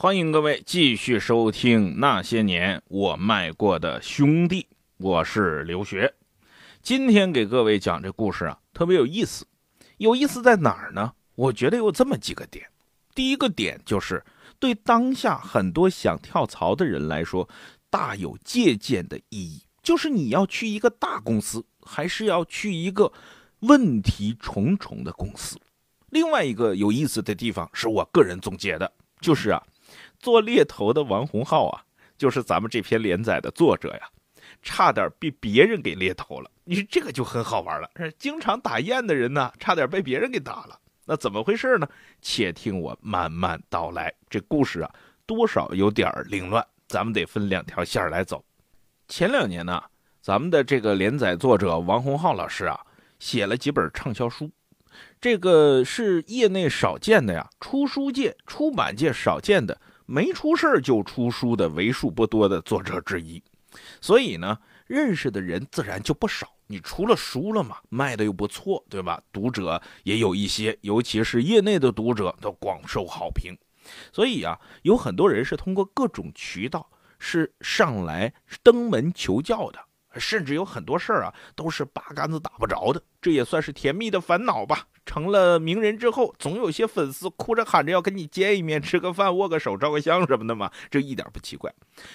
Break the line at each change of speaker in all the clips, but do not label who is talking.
欢迎各位继续收听那些年我卖过的兄弟，我是刘学。今天给各位讲这故事啊，特别有意思。有意思在哪儿呢？我觉得有这么几个点。第一个点就是对当下很多想跳槽的人来说，大有借鉴的意义。就是你要去一个大公司，还是要去一个问题重重的公司？另外一个有意思的地方是我个人总结的，就是啊。做猎头的王洪浩啊，就是咱们这篇连载的作者呀，差点被别人给猎头了。你说这个就很好玩了，经常打雁的人呢，差点被别人给打了。那怎么回事呢？且听我慢慢道来。这故事啊，多少有点凌乱，咱们得分两条线来走。前两年呢，咱们的这个连载作者王洪浩老师啊，写了几本畅销书，这个是业内少见的呀，出书界、出版界少见的。没出事就出书的为数不多的作者之一，所以呢，认识的人自然就不少。你出了书了嘛，卖的又不错，对吧？读者也有一些，尤其是业内的读者都广受好评。所以啊，有很多人是通过各种渠道是上来登门求教的。甚至有很多事儿啊，都是八竿子打不着的，这也算是甜蜜的烦恼吧。成了名人之后，总有些粉丝哭着喊着要跟你见一面、吃个饭、握个手、照个相什么的嘛，这一点不奇怪。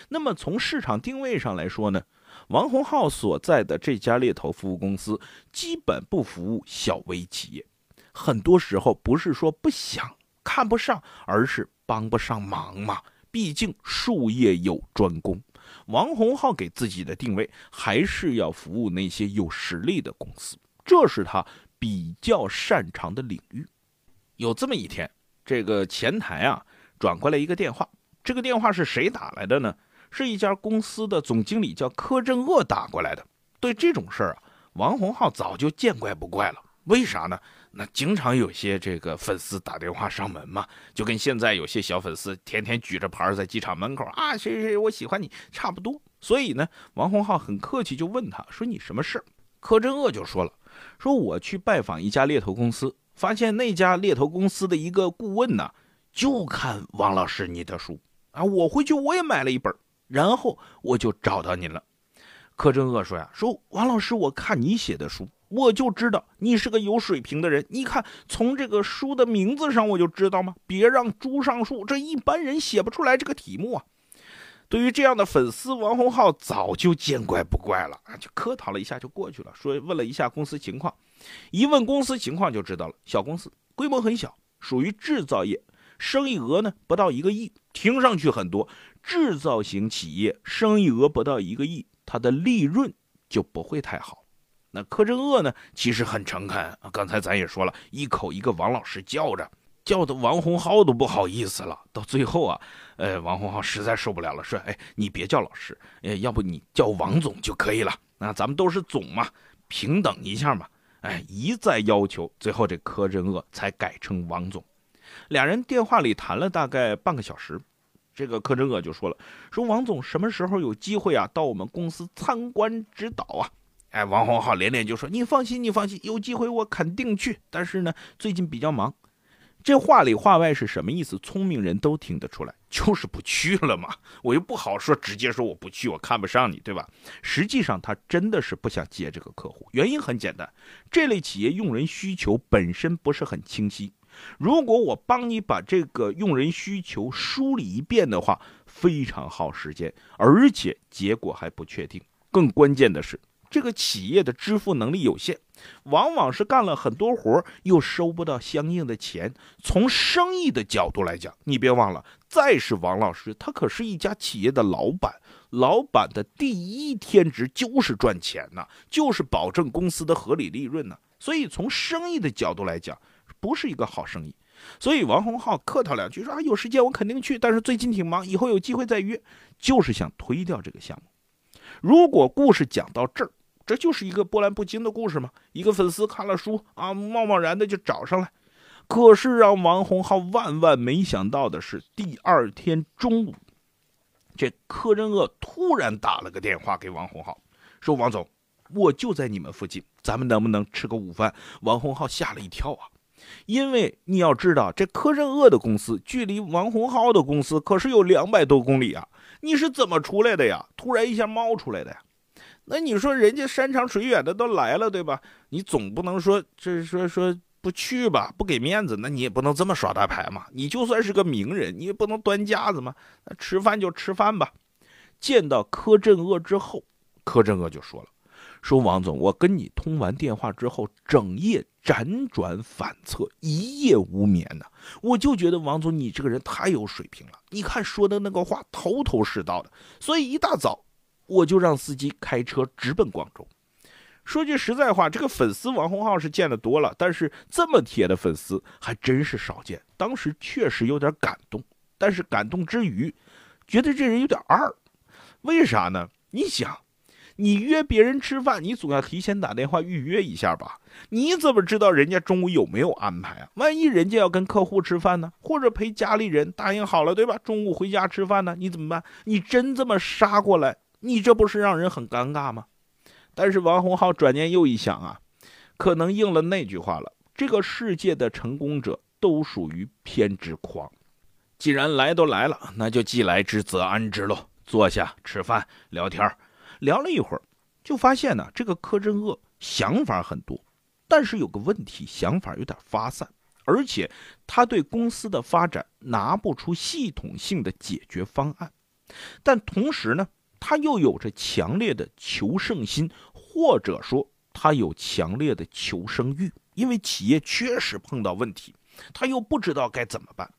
那么从市场定位上来说呢，王洪浩所在的这家猎头服务公司基本不服务小微企业，很多时候不是说不想、看不上，而是帮不上忙嘛。毕竟术业有专攻。王洪浩给自己的定位还是要服务那些有实力的公司，这是他比较擅长的领域。有这么一天，这个前台啊转过来一个电话，这个电话是谁打来的呢？是一家公司的总经理叫柯镇恶打过来的。对这种事儿啊，王洪浩早就见怪不怪了。为啥呢？那经常有些这个粉丝打电话上门嘛，就跟现在有些小粉丝天天举着牌在机场门口啊，谁谁谁我喜欢你差不多。所以呢，王洪浩很客气就问他说：“你什么事儿柯震恶就说了：“说我去拜访一家猎头公司，发现那家猎头公司的一个顾问呢，就看王老师你的书啊，我回去我也买了一本，然后我就找到您了。”柯震恶说呀：“说王老师，我看你写的书。”我就知道你是个有水平的人。你看，从这个书的名字上我就知道吗？别让猪上树，这一般人写不出来这个题目啊。对于这样的粉丝，王洪浩早就见怪不怪了啊，就客套了一下就过去了，说问了一下公司情况。一问公司情况就知道了，小公司规模很小，属于制造业，生意额呢不到一个亿，听上去很多。制造型企业生意额不到一个亿，它的利润就不会太好。那柯震恶呢？其实很诚恳啊。刚才咱也说了，一口一个王老师叫着，叫的王洪浩都不好意思了。到最后啊，呃，王洪浩实在受不了了，说：“哎，你别叫老师，哎，要不你叫王总就可以了。那咱们都是总嘛，平等一下嘛。”哎，一再要求，最后这柯震恶才改称王总。俩人电话里谈了大概半个小时，这个柯震恶就说了：“说王总什么时候有机会啊，到我们公司参观指导啊？”哎，王洪浩连连就说：“你放心，你放心，有机会我肯定去。但是呢，最近比较忙。”这话里话外是什么意思？聪明人都听得出来，就是不去了嘛。我又不好说，直接说我不去，我看不上你，对吧？实际上他真的是不想接这个客户，原因很简单，这类企业用人需求本身不是很清晰。如果我帮你把这个用人需求梳理一遍的话，非常耗时间，而且结果还不确定。更关键的是。这个企业的支付能力有限，往往是干了很多活儿又收不到相应的钱。从生意的角度来讲，你别忘了，再是王老师，他可是一家企业的老板，老板的第一天职就是赚钱呐，就是保证公司的合理利润呢。所以从生意的角度来讲，不是一个好生意。所以王洪浩客套两句说啊，有时间我肯定去，但是最近挺忙，以后有机会再约，就是想推掉这个项目。如果故事讲到这儿。这就是一个波澜不惊的故事嘛？一个粉丝看了书啊，贸贸然的就找上来。可是让王洪浩万万没想到的是，第二天中午，这柯震恶突然打了个电话给王洪浩，说：“王总，我就在你们附近，咱们能不能吃个午饭？”王洪浩吓了一跳啊，因为你要知道，这柯震恶的公司距离王洪浩的公司可是有两百多公里啊！你是怎么出来的呀？突然一下冒出来的呀？那你说人家山长水远的都来了，对吧？你总不能说这说说不去吧，不给面子，那你也不能这么耍大牌嘛！你就算是个名人，你也不能端架子嘛！那吃饭就吃饭吧。见到柯震恶之后，柯震恶就说了。说王总，我跟你通完电话之后，整夜辗转反侧，一夜无眠呢。我就觉得王总你这个人太有水平了，你看说的那个话头头是道的。所以一大早我就让司机开车直奔广州。说句实在话，这个粉丝王洪浩是见得多了，但是这么铁的粉丝还真是少见。当时确实有点感动，但是感动之余，觉得这人有点二。为啥呢？你想。你约别人吃饭，你总要提前打电话预约一下吧？你怎么知道人家中午有没有安排啊？万一人家要跟客户吃饭呢，或者陪家里人答应好了，对吧？中午回家吃饭呢，你怎么办？你真这么杀过来，你这不是让人很尴尬吗？但是王洪浩转念又一想啊，可能应了那句话了：这个世界的成功者都属于偏执狂。既然来都来了，那就既来之则安之喽。坐下吃饭聊天聊了一会儿，就发现呢，这个柯震恶想法很多，但是有个问题，想法有点发散，而且他对公司的发展拿不出系统性的解决方案。但同时呢，他又有着强烈的求胜心，或者说他有强烈的求生欲，因为企业确实碰到问题，他又不知道该怎么办，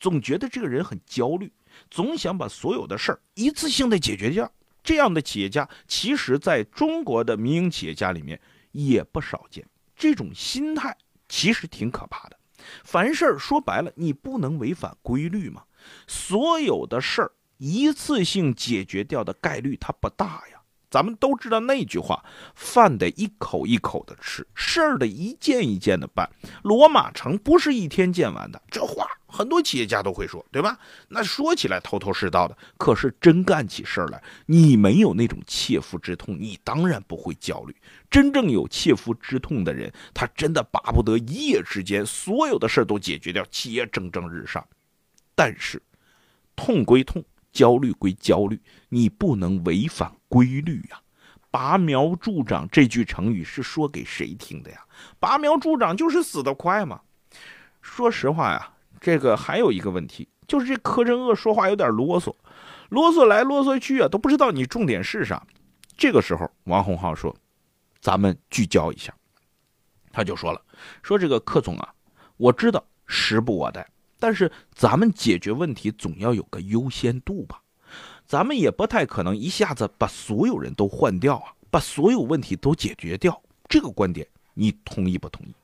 总觉得这个人很焦虑，总想把所有的事儿一次性的解决掉。这样的企业家，其实在中国的民营企业家里面也不少见。这种心态其实挺可怕的。凡事说白了，你不能违反规律嘛。所有的事儿一次性解决掉的概率它不大呀。咱们都知道那句话：饭得一口一口的吃，事儿得一件一件的办。罗马城不是一天建完的。这话。很多企业家都会说，对吧？那说起来头头是道的，可是真干起事儿来，你没有那种切肤之痛，你当然不会焦虑。真正有切肤之痛的人，他真的巴不得一夜之间所有的事儿都解决掉，企业蒸蒸日上。但是，痛归痛，焦虑归焦虑，你不能违反规律呀。拔苗助长这句成语是说给谁听的呀？拔苗助长就是死得快嘛。说实话呀。这个还有一个问题，就是这柯震恶说话有点啰嗦，啰嗦来啰嗦去啊，都不知道你重点是啥。这个时候，王洪浩说：“咱们聚焦一下。”他就说了：“说这个柯总啊，我知道时不我待，但是咱们解决问题总要有个优先度吧？咱们也不太可能一下子把所有人都换掉啊，把所有问题都解决掉。这个观点，你同意不同意？”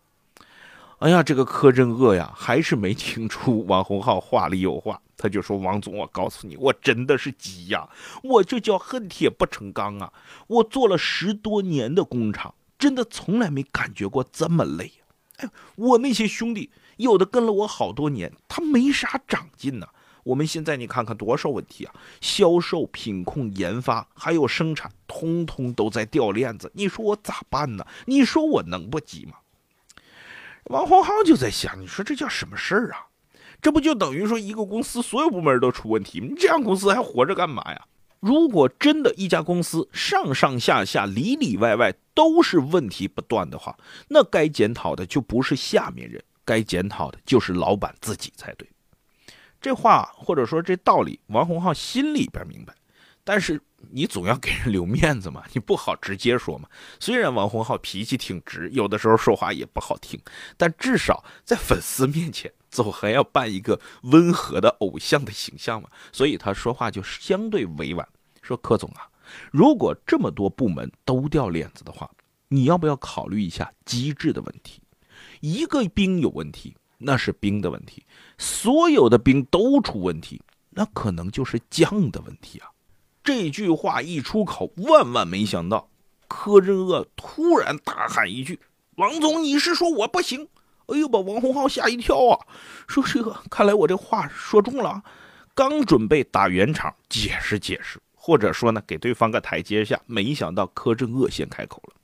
哎呀，这个柯震恶呀，还是没听出王洪浩话里有话。他就说：“王总，我告诉你，我真的是急呀，我这叫恨铁不成钢啊！我做了十多年的工厂，真的从来没感觉过这么累。哎，我那些兄弟有的跟了我好多年，他没啥长进呢。我们现在你看看多少问题啊，销售、品控、研发，还有生产，通通都在掉链子。你说我咋办呢？你说我能不急吗？”王洪浩就在想，你说这叫什么事儿啊？这不就等于说一个公司所有部门都出问题？你这样公司还活着干嘛呀？如果真的一家公司上上下下里里外外都是问题不断的话，那该检讨的就不是下面人，该检讨的就是老板自己才对。这话或者说这道理，王洪浩心里边明白，但是。你总要给人留面子嘛，你不好直接说嘛。虽然王洪浩脾气挺直，有的时候说话也不好听，但至少在粉丝面前总还要扮一个温和的偶像的形象嘛。所以他说话就相对委婉，说柯总啊，如果这么多部门都掉链子的话，你要不要考虑一下机制的问题？一个兵有问题，那是兵的问题；所有的兵都出问题，那可能就是将的问题啊。这句话一出口，万万没想到，柯震恶突然大喊一句：“王总，你是说我不行？”哎呦，把王洪浩吓一跳啊！说这个，看来我这话说中了。刚准备打圆场解释解释，或者说呢，给对方个台阶下，没想到柯震恶先开口了：“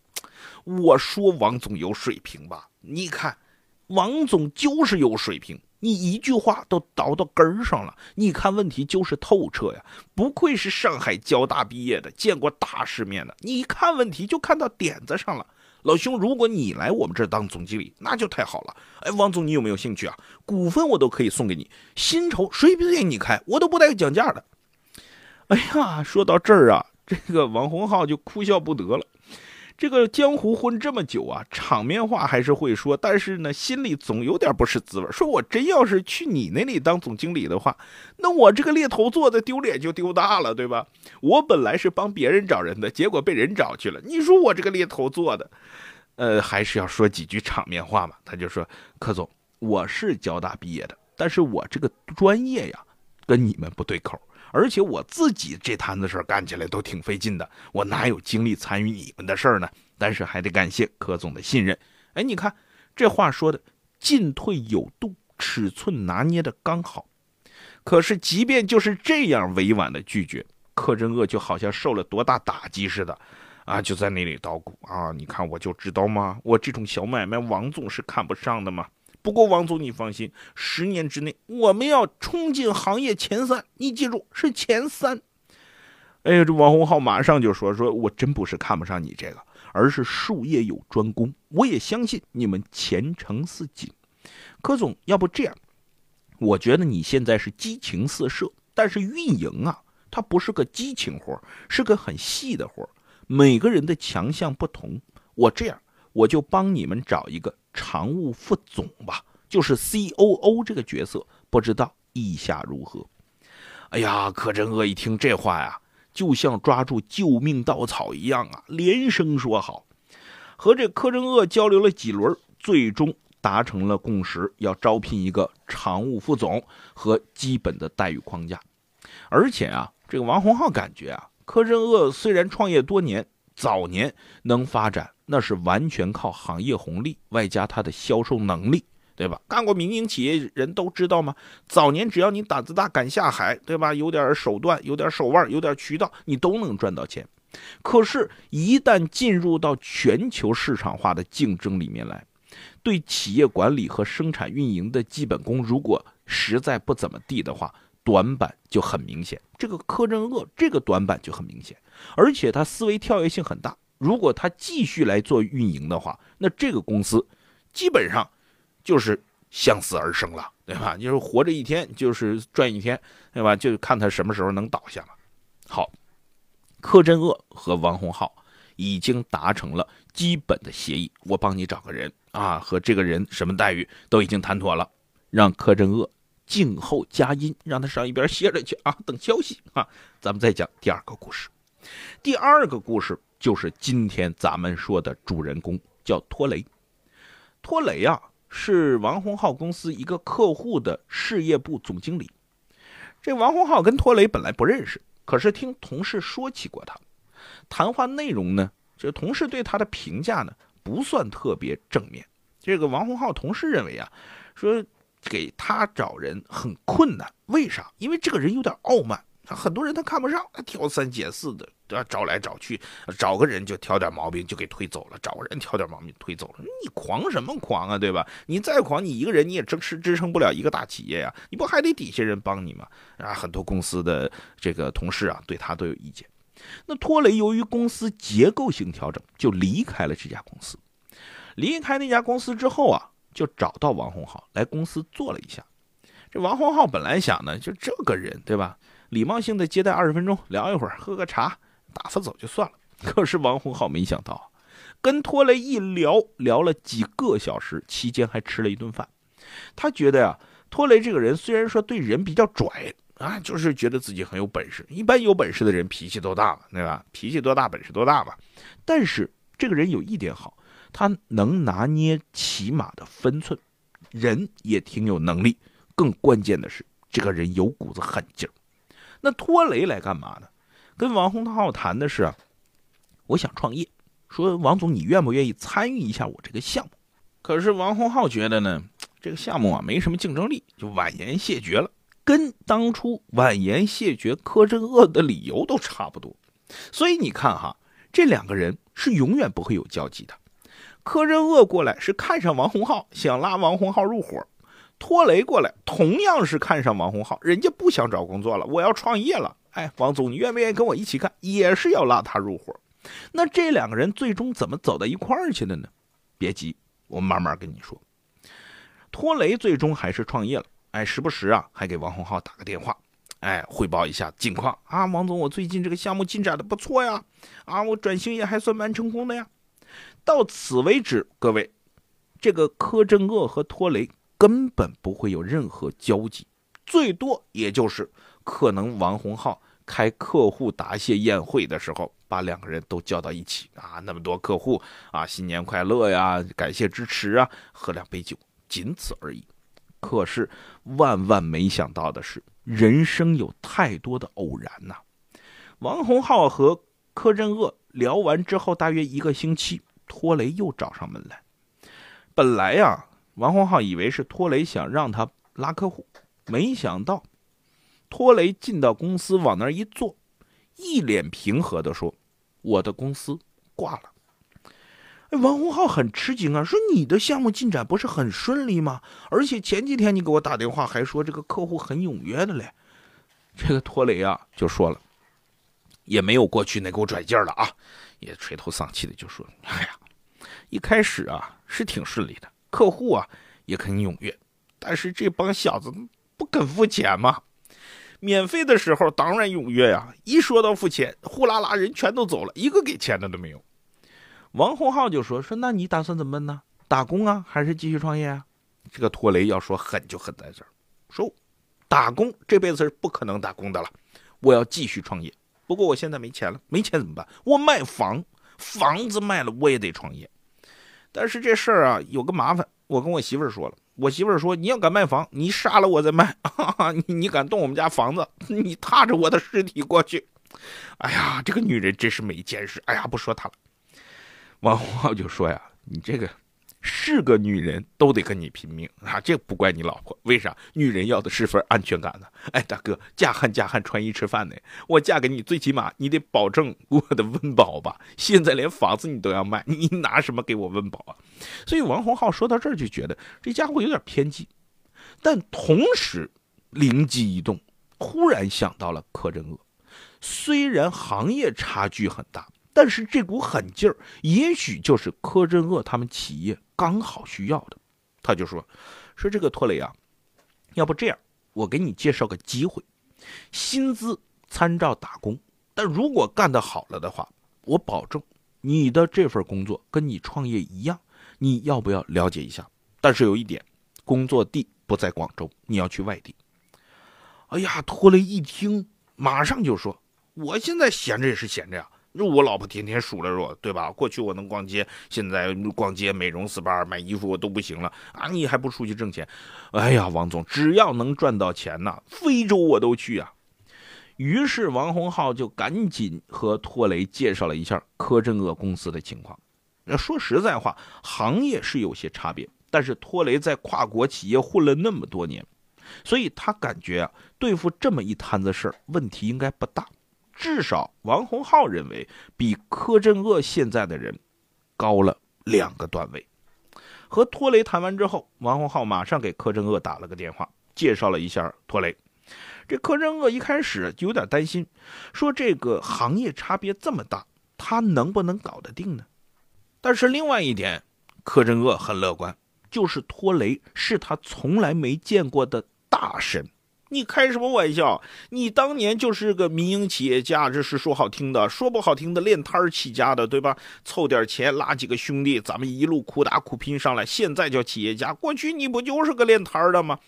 我说王总有水平吧？你看，王总就是有水平，你一句话都倒到根儿上了。你看问题就是透彻呀，不愧是上海交大毕业的，见过大世面的。你一看问题就看到点子上了。老兄，如果你来我们这当总经理，那就太好了。哎，王总，你有没有兴趣啊？股份我都可以送给你，薪酬随便你开，我都不带讲价的。哎呀，说到这儿啊，这个王洪浩就哭笑不得了。这个江湖混这么久啊，场面话还是会说，但是呢，心里总有点不是滋味。说我真要是去你那里当总经理的话，那我这个猎头做的丢脸就丢大了，对吧？我本来是帮别人找人的，结果被人找去了。你说我这个猎头做的，呃，还是要说几句场面话嘛。他就说：“柯总，我是交大毕业的，但是我这个专业呀，跟你们不对口。”而且我自己这摊子事儿干起来都挺费劲的，我哪有精力参与你们的事儿呢？但是还得感谢柯总的信任。哎，你看这话说的进退有度，尺寸拿捏的刚好。可是即便就是这样委婉的拒绝，柯镇恶就好像受了多大打击似的，啊，就在那里捣鼓啊！你看我就知道吗？我这种小买卖，王总是看不上的嘛。不过王总，你放心，十年之内我们要冲进行业前三，你记住是前三。哎呀，这王洪浩马上就说：“说我真不是看不上你这个，而是术业有专攻，我也相信你们前程似锦。”柯总，要不这样？我觉得你现在是激情四射，但是运营啊，它不是个激情活，是个很细的活，每个人的强项不同。我这样，我就帮你们找一个。常务副总吧，就是 C O O 这个角色，不知道意下如何？哎呀，柯镇恶一听这话呀，就像抓住救命稻草一样啊，连声说好。和这柯镇恶交流了几轮，最终达成了共识，要招聘一个常务副总和基本的待遇框架。而且啊，这个王洪浩感觉啊，柯镇恶虽然创业多年，早年能发展。那是完全靠行业红利，外加他的销售能力，对吧？干过民营企业人都知道吗？早年只要你胆子大，敢下海，对吧？有点手段，有点手腕，有点渠道，你都能赚到钱。可是，一旦进入到全球市场化的竞争里面来，对企业管理和生产运营的基本功，如果实在不怎么地的话，短板就很明显。这个柯镇恶，这个短板就很明显，而且他思维跳跃性很大。如果他继续来做运营的话，那这个公司基本上就是向死而生了，对吧？就是活着一天就是赚一天，对吧？就看他什么时候能倒下了。好，柯镇恶和王洪浩已经达成了基本的协议，我帮你找个人啊，和这个人什么待遇都已经谈妥了，让柯镇恶静候佳音，让他上一边歇着去啊，等消息啊。咱们再讲第二个故事，第二个故事。就是今天咱们说的主人公叫托雷，托雷啊是王洪浩公司一个客户的事业部总经理。这王洪浩跟托雷本来不认识，可是听同事说起过他。谈话内容呢，这同事对他的评价呢不算特别正面。这个王洪浩同事认为啊，说给他找人很困难，为啥？因为这个人有点傲慢。很多人他看不上，他挑三拣四的，对吧？找来找去，找个人就挑点毛病就给推走了，找个人挑点毛病推走了。你狂什么狂啊，对吧？你再狂，你一个人你也支持支撑不了一个大企业呀，你不还得底下人帮你吗？啊，很多公司的这个同事啊，对他都有意见。那托雷由于公司结构性调整，就离开了这家公司。离开那家公司之后啊，就找到王洪浩来公司坐了一下。这王洪浩本来想呢，就这个人，对吧？礼貌性的接待二十分钟，聊一会儿，喝个茶，打发走就算了。可是王洪浩没想到，跟托雷一聊聊了几个小时，期间还吃了一顿饭。他觉得呀，托雷这个人虽然说对人比较拽啊，就是觉得自己很有本事。一般有本事的人脾气都大嘛，对吧？脾气多大，本事多大嘛。但是这个人有一点好，他能拿捏起码的分寸，人也挺有能力。更关键的是，这个人有股子狠劲儿。那托雷来干嘛呢？跟王洪涛谈的是，我想创业，说王总你愿不愿意参与一下我这个项目？可是王洪浩觉得呢，这个项目啊没什么竞争力，就婉言谢绝了，跟当初婉言谢绝柯镇恶的理由都差不多。所以你看哈，这两个人是永远不会有交集的。柯镇恶过来是看上王洪浩，想拉王洪浩入伙。托雷过来，同样是看上王洪浩，人家不想找工作了，我要创业了。哎，王总，你愿不愿意跟我一起干？也是要拉他入伙。那这两个人最终怎么走到一块儿去的呢？别急，我慢慢跟你说。托雷最终还是创业了，哎，时不时啊还给王洪浩打个电话，哎，汇报一下近况啊。王总，我最近这个项目进展的不错呀，啊，我转型也还算蛮成功的呀。到此为止，各位，这个柯镇恶和托雷。根本不会有任何交集，最多也就是可能王洪浩开客户答谢宴会的时候，把两个人都叫到一起啊，那么多客户啊，新年快乐呀，感谢支持啊，喝两杯酒，仅此而已。可是万万没想到的是，人生有太多的偶然呐。王洪浩和柯镇恶聊完之后，大约一个星期，托雷又找上门来。本来呀。王洪浩以为是托雷想让他拉客户，没想到托雷进到公司往那一坐，一脸平和的说：“我的公司挂了。”哎，王洪浩很吃惊啊，说：“你的项目进展不是很顺利吗？而且前几天你给我打电话还说这个客户很踊跃的嘞。”这个托雷啊就说了，也没有过去那给我拽劲儿了啊，也垂头丧气的就说：“哎呀，一开始啊是挺顺利的。”客户啊也很踊跃，但是这帮小子不肯付钱嘛。免费的时候当然踊跃呀，一说到付钱，呼啦啦人全都走了，一个给钱的都没有。王洪浩就说：“说那你打算怎么办呢？打工啊，还是继续创业啊？”这个托雷要说狠就狠在这儿，说打工这辈子是不可能打工的了，我要继续创业。不过我现在没钱了，没钱怎么办？我卖房，房子卖了我也得创业。但是这事儿啊有个麻烦，我跟我媳妇儿说了，我媳妇儿说你要敢卖房，你杀了我再卖，哈哈，你你敢动我们家房子，你踏着我的尸体过去，哎呀，这个女人真是没见识，哎呀，不说她了。王洪浩就说呀，你这个。是个女人都得跟你拼命啊！这不怪你老婆，为啥？女人要的是份安全感呢。哎，大哥，嫁汉嫁汉穿衣吃饭呢。我嫁给你，最起码你得保证我的温饱吧。现在连房子你都要卖，你拿什么给我温饱啊？所以王洪浩说到这儿就觉得这家伙有点偏激，但同时灵机一动，忽然想到了柯镇恶。虽然行业差距很大。但是这股狠劲儿，也许就是柯镇恶他们企业刚好需要的。他就说：“说这个托雷啊，要不这样，我给你介绍个机会，薪资参照打工，但如果干得好了的话，我保证你的这份工作跟你创业一样。你要不要了解一下？但是有一点，工作地不在广州，你要去外地。”哎呀，托雷一听，马上就说：“我现在闲着也是闲着呀。”我老婆天天数落我，对吧？过去我能逛街，现在逛街、美容 SPA、买衣服我都不行了啊！你还不出去挣钱？哎呀，王总，只要能赚到钱呐，非洲我都去啊！于是王洪浩就赶紧和托雷介绍了一下柯镇恶公司的情况。那说实在话，行业是有些差别，但是托雷在跨国企业混了那么多年，所以他感觉啊，对付这么一摊子事儿，问题应该不大。至少王洪浩认为比柯镇恶现在的人高了两个段位。和托雷谈完之后，王洪浩马上给柯镇恶打了个电话，介绍了一下托雷。这柯镇恶一开始就有点担心，说这个行业差别这么大，他能不能搞得定呢？但是另外一点，柯镇恶很乐观，就是托雷是他从来没见过的大神。你开什么玩笑？你当年就是个民营企业家，这是说好听的，说不好听的练摊儿起家的，对吧？凑点钱拉几个兄弟，咱们一路苦打苦拼上来，现在叫企业家。过去你不就是个练摊儿的吗？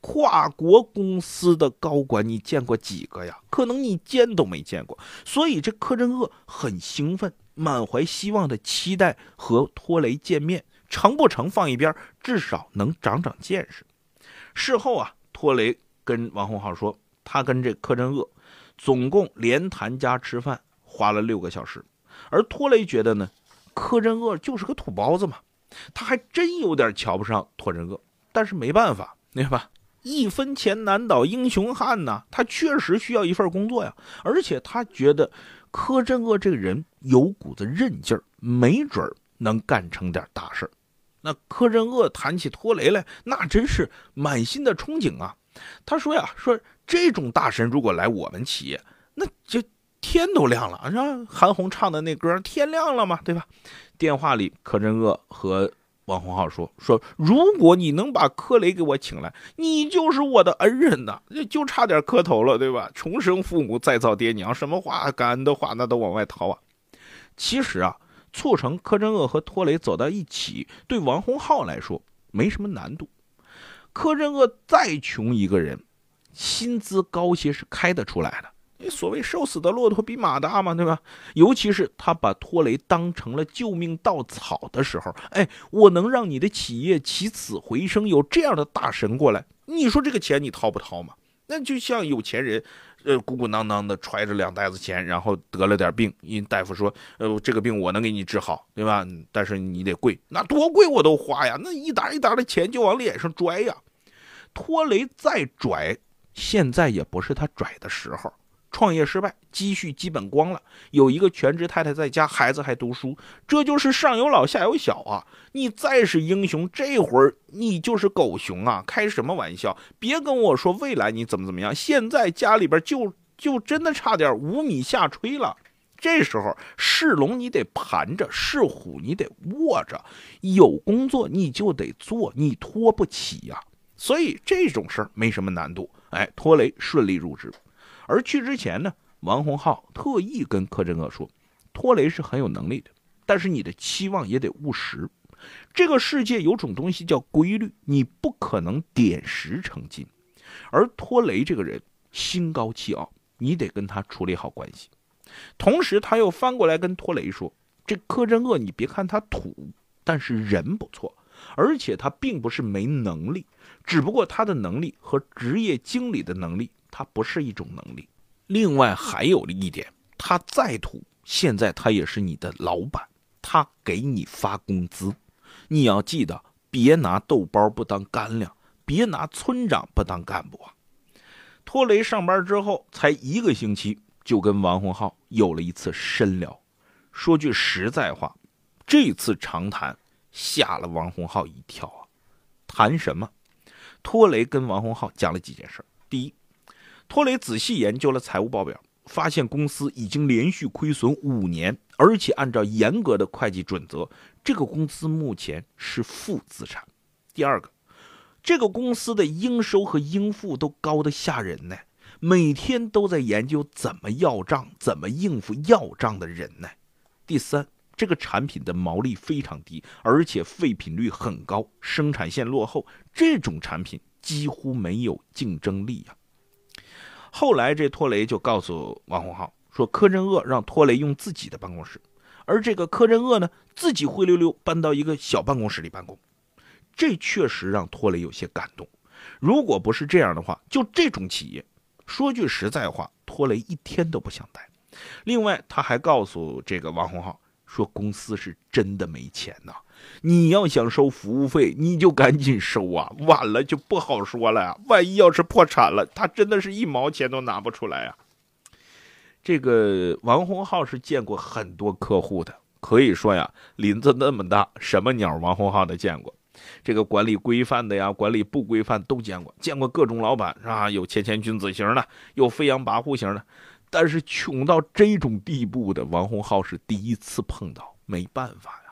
跨国公司的高管你见过几个呀？可能你见都没见过。所以这柯镇恶很兴奋，满怀希望的期待和托雷见面，成不成放一边，至少能长长见识。事后啊，托雷。跟王洪浩说，他跟这柯镇恶总共连谈加吃饭花了六个小时，而托雷觉得呢，柯镇恶就是个土包子嘛，他还真有点瞧不上托镇恶，但是没办法，对吧？一分钱难倒英雄汉呐，他确实需要一份工作呀，而且他觉得柯镇恶这个人有股子韧劲儿，没准能干成点大事那柯镇恶谈起托雷来，那真是满心的憧憬啊。他说呀，说这种大神如果来我们企业，那就天都亮了，是吧？韩红唱的那歌，天亮了嘛，对吧？电话里，柯镇恶和王洪浩说：“说如果你能把柯雷给我请来，你就是我的恩人呐，就差点磕头了，对吧？重生父母，再造爹娘，什么话感恩的话，那都往外掏啊。其实啊，促成柯镇恶和托雷走到一起，对王洪浩来说没什么难度。柯镇恶再穷一个人，薪资高些是开得出来的。”所谓瘦死的骆驼比马大嘛，对吧？尤其是他把托雷当成了救命稻草的时候，哎，我能让你的企业起死回生，有这样的大神过来，你说这个钱你掏不掏嘛？那就像有钱人，呃，鼓鼓囊囊的揣着两袋子钱，然后得了点病，因大夫说，呃，这个病我能给你治好，对吧？但是你得贵，那多贵我都花呀，那一沓一沓的钱就往脸上拽呀。拖雷再拽，现在也不是他拽的时候。创业失败，积蓄基本光了。有一个全职太太在家，孩子还读书，这就是上有老下有小啊！你再是英雄，这会儿你就是狗熊啊！开什么玩笑？别跟我说未来你怎么怎么样，现在家里边就就真的差点五米下垂了。这时候是龙你得盘着，是虎你得卧着，有工作你就得做，你拖不起呀。所以这种事儿没什么难度。哎，托雷顺利入职。而去之前呢，王洪浩特意跟柯镇恶说：“托雷是很有能力的，但是你的期望也得务实。这个世界有种东西叫规律，你不可能点石成金。而托雷这个人心高气傲，你得跟他处理好关系。同时，他又翻过来跟托雷说：‘这柯镇恶，你别看他土，但是人不错，而且他并不是没能力，只不过他的能力和职业经理的能力。’”他不是一种能力，另外还有一点，他再土，现在他也是你的老板，他给你发工资，你要记得，别拿豆包不当干粮，别拿村长不当干部啊。托雷上班之后才一个星期，就跟王洪浩有了一次深聊。说句实在话，这次长谈吓了王洪浩一跳啊。谈什么？托雷跟王洪浩讲了几件事。第一。托雷仔细研究了财务报表，发现公司已经连续亏损五年，而且按照严格的会计准则，这个公司目前是负资产。第二个，这个公司的应收和应付都高得吓人呢，每天都在研究怎么要账，怎么应付要账的人呢。第三，这个产品的毛利非常低，而且废品率很高，生产线落后，这种产品几乎没有竞争力呀。后来，这托雷就告诉王洪浩说：“柯镇恶让托雷用自己的办公室，而这个柯镇恶呢，自己灰溜溜搬到一个小办公室里办公。”这确实让托雷有些感动。如果不是这样的话，就这种企业，说句实在话，托雷一天都不想待。另外，他还告诉这个王洪浩说：“公司是真的没钱呐。”你要想收服务费，你就赶紧收啊，晚了就不好说了呀。万一要是破产了，他真的是一毛钱都拿不出来啊。这个王洪浩是见过很多客户的，可以说呀，林子那么大，什么鸟王洪浩都见过。这个管理规范的呀，管理不规范都见过，见过各种老板是吧？有谦谦君子型的，有飞扬跋扈型的，但是穷到这种地步的王洪浩是第一次碰到，没办法呀。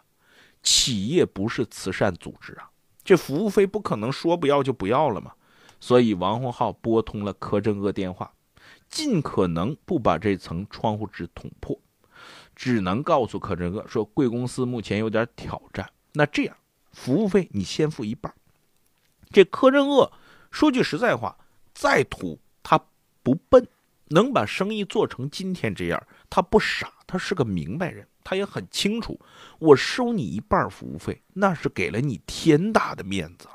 企业不是慈善组织啊，这服务费不可能说不要就不要了嘛。所以王洪浩拨通了柯镇恶电话，尽可能不把这层窗户纸捅破，只能告诉柯镇恶说，贵公司目前有点挑战。那这样，服务费你先付一半。这柯镇恶说句实在话，再土他不笨，能把生意做成今天这样，他不傻，他是个明白人。他也很清楚，我收你一半服务费，那是给了你天大的面子。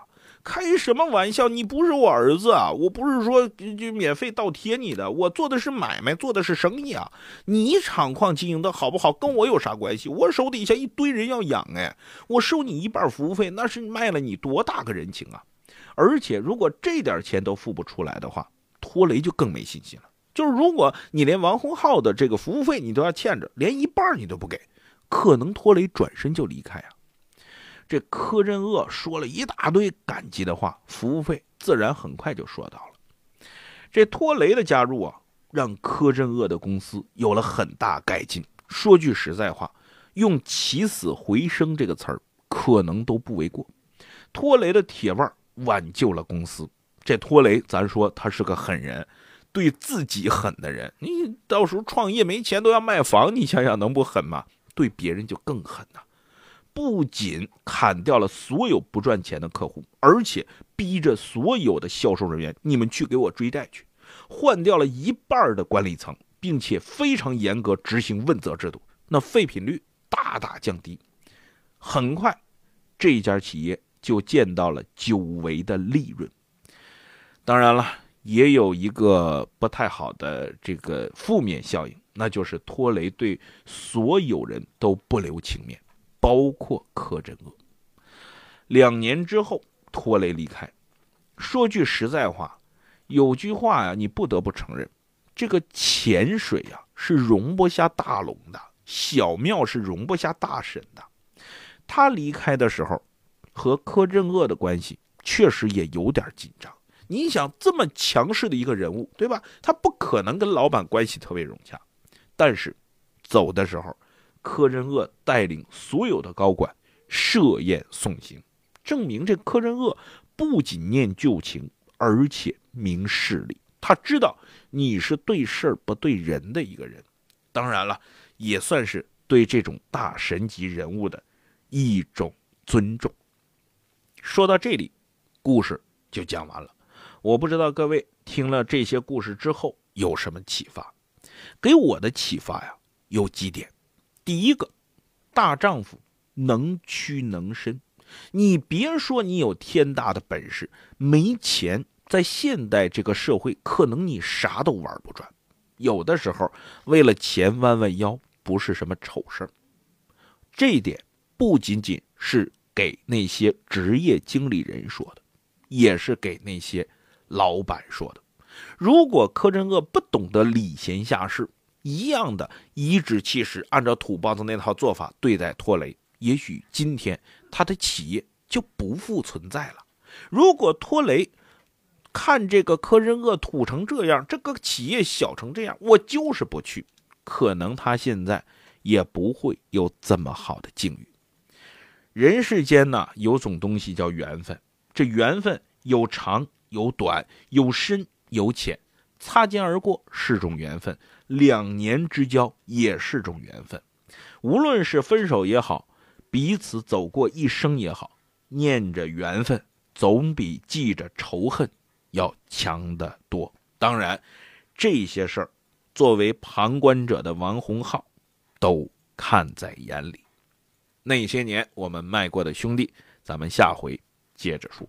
开什么玩笑？你不是我儿子啊！我不是说就免费倒贴你的，我做的是买卖，做的是生意啊！你厂矿经营的好不好，跟我有啥关系？我手底下一堆人要养哎，我收你一半服务费，那是卖了你多大个人情啊！而且如果这点钱都付不出来的话，托雷就更没信心了。就是如果你连王洪浩的这个服务费你都要欠着，连一半你都不给，可能托雷转身就离开啊。这柯镇恶说了一大堆感激的话，服务费自然很快就说到了。这托雷的加入啊，让柯镇恶的公司有了很大改进。说句实在话，用“起死回生”这个词儿，可能都不为过。托雷的铁腕挽救了公司。这托雷，咱说他是个狠人，对自己狠的人。你到时候创业没钱都要卖房，你想想能不狠吗？对别人就更狠呐。不仅砍掉了所有不赚钱的客户，而且逼着所有的销售人员，你们去给我追债去，换掉了一半的管理层，并且非常严格执行问责制度，那废品率大大降低。很快，这家企业就见到了久违的利润。当然了，也有一个不太好的这个负面效应，那就是托雷对所有人都不留情面。包括柯镇恶。两年之后，托雷离开。说句实在话，有句话呀，你不得不承认，这个浅水呀是容不下大龙的，小庙是容不下大神的。他离开的时候，和柯镇恶的关系确实也有点紧张。你想，这么强势的一个人物，对吧？他不可能跟老板关系特别融洽。但是，走的时候。柯镇恶带领所有的高管设宴送行，证明这柯镇恶不仅念旧情，而且明事理。他知道你是对事儿不对人的一个人，当然了，也算是对这种大神级人物的一种尊重。说到这里，故事就讲完了。我不知道各位听了这些故事之后有什么启发？给我的启发呀，有几点。第一个，大丈夫能屈能伸。你别说你有天大的本事，没钱，在现代这个社会，可能你啥都玩不转。有的时候，为了钱弯弯腰，不是什么丑事儿。这一点不仅仅是给那些职业经理人说的，也是给那些老板说的。如果柯镇恶不懂得礼贤下士，一样的颐指气使，按照土包子那套做法对待托雷，也许今天他的企业就不复存在了。如果托雷看这个柯镇恶土成这样，这个企业小成这样，我就是不去，可能他现在也不会有这么好的境遇。人世间呢，有种东西叫缘分，这缘分有长有短，有深有浅。擦肩而过是种缘分，两年之交也是种缘分。无论是分手也好，彼此走过一生也好，念着缘分总比记着仇恨要强得多。当然，这些事儿，作为旁观者的王洪浩都看在眼里。那些年我们卖过的兄弟，咱们下回接着说。